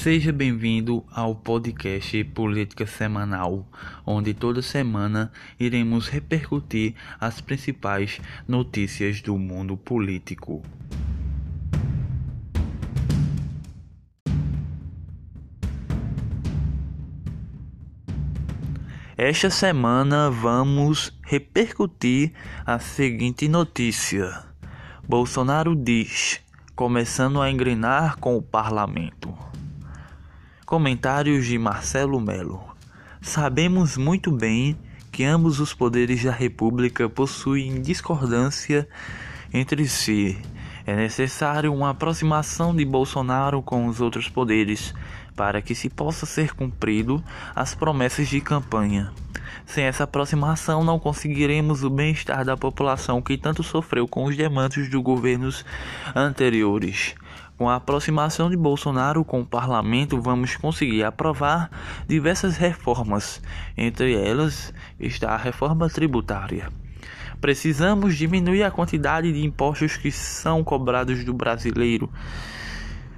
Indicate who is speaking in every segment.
Speaker 1: Seja bem-vindo ao podcast Política Semanal, onde toda semana iremos repercutir as principais notícias do mundo político. Esta semana vamos repercutir a seguinte notícia: Bolsonaro diz, começando a engrenar com o parlamento. Comentários de Marcelo Melo. Sabemos muito bem que ambos os poderes da República possuem discordância entre si. É necessário uma aproximação de Bolsonaro com os outros poderes para que se possa ser cumprido as promessas de campanha. Sem essa aproximação, não conseguiremos o bem-estar da população que tanto sofreu com os demandos dos governos anteriores. Com a aproximação de Bolsonaro com o parlamento, vamos conseguir aprovar diversas reformas, entre elas está a reforma tributária. Precisamos diminuir a quantidade de impostos que são cobrados do brasileiro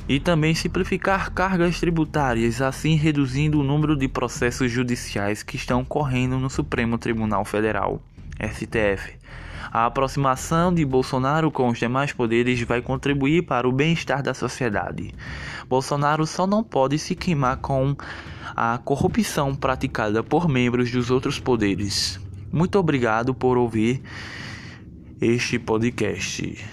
Speaker 1: e também simplificar cargas tributárias, assim reduzindo o número de processos judiciais que estão correndo no Supremo Tribunal Federal, STF. A aproximação de Bolsonaro com os demais poderes vai contribuir para o bem-estar da sociedade. Bolsonaro só não pode se queimar com a corrupção praticada por membros dos outros poderes. Muito obrigado por ouvir este podcast.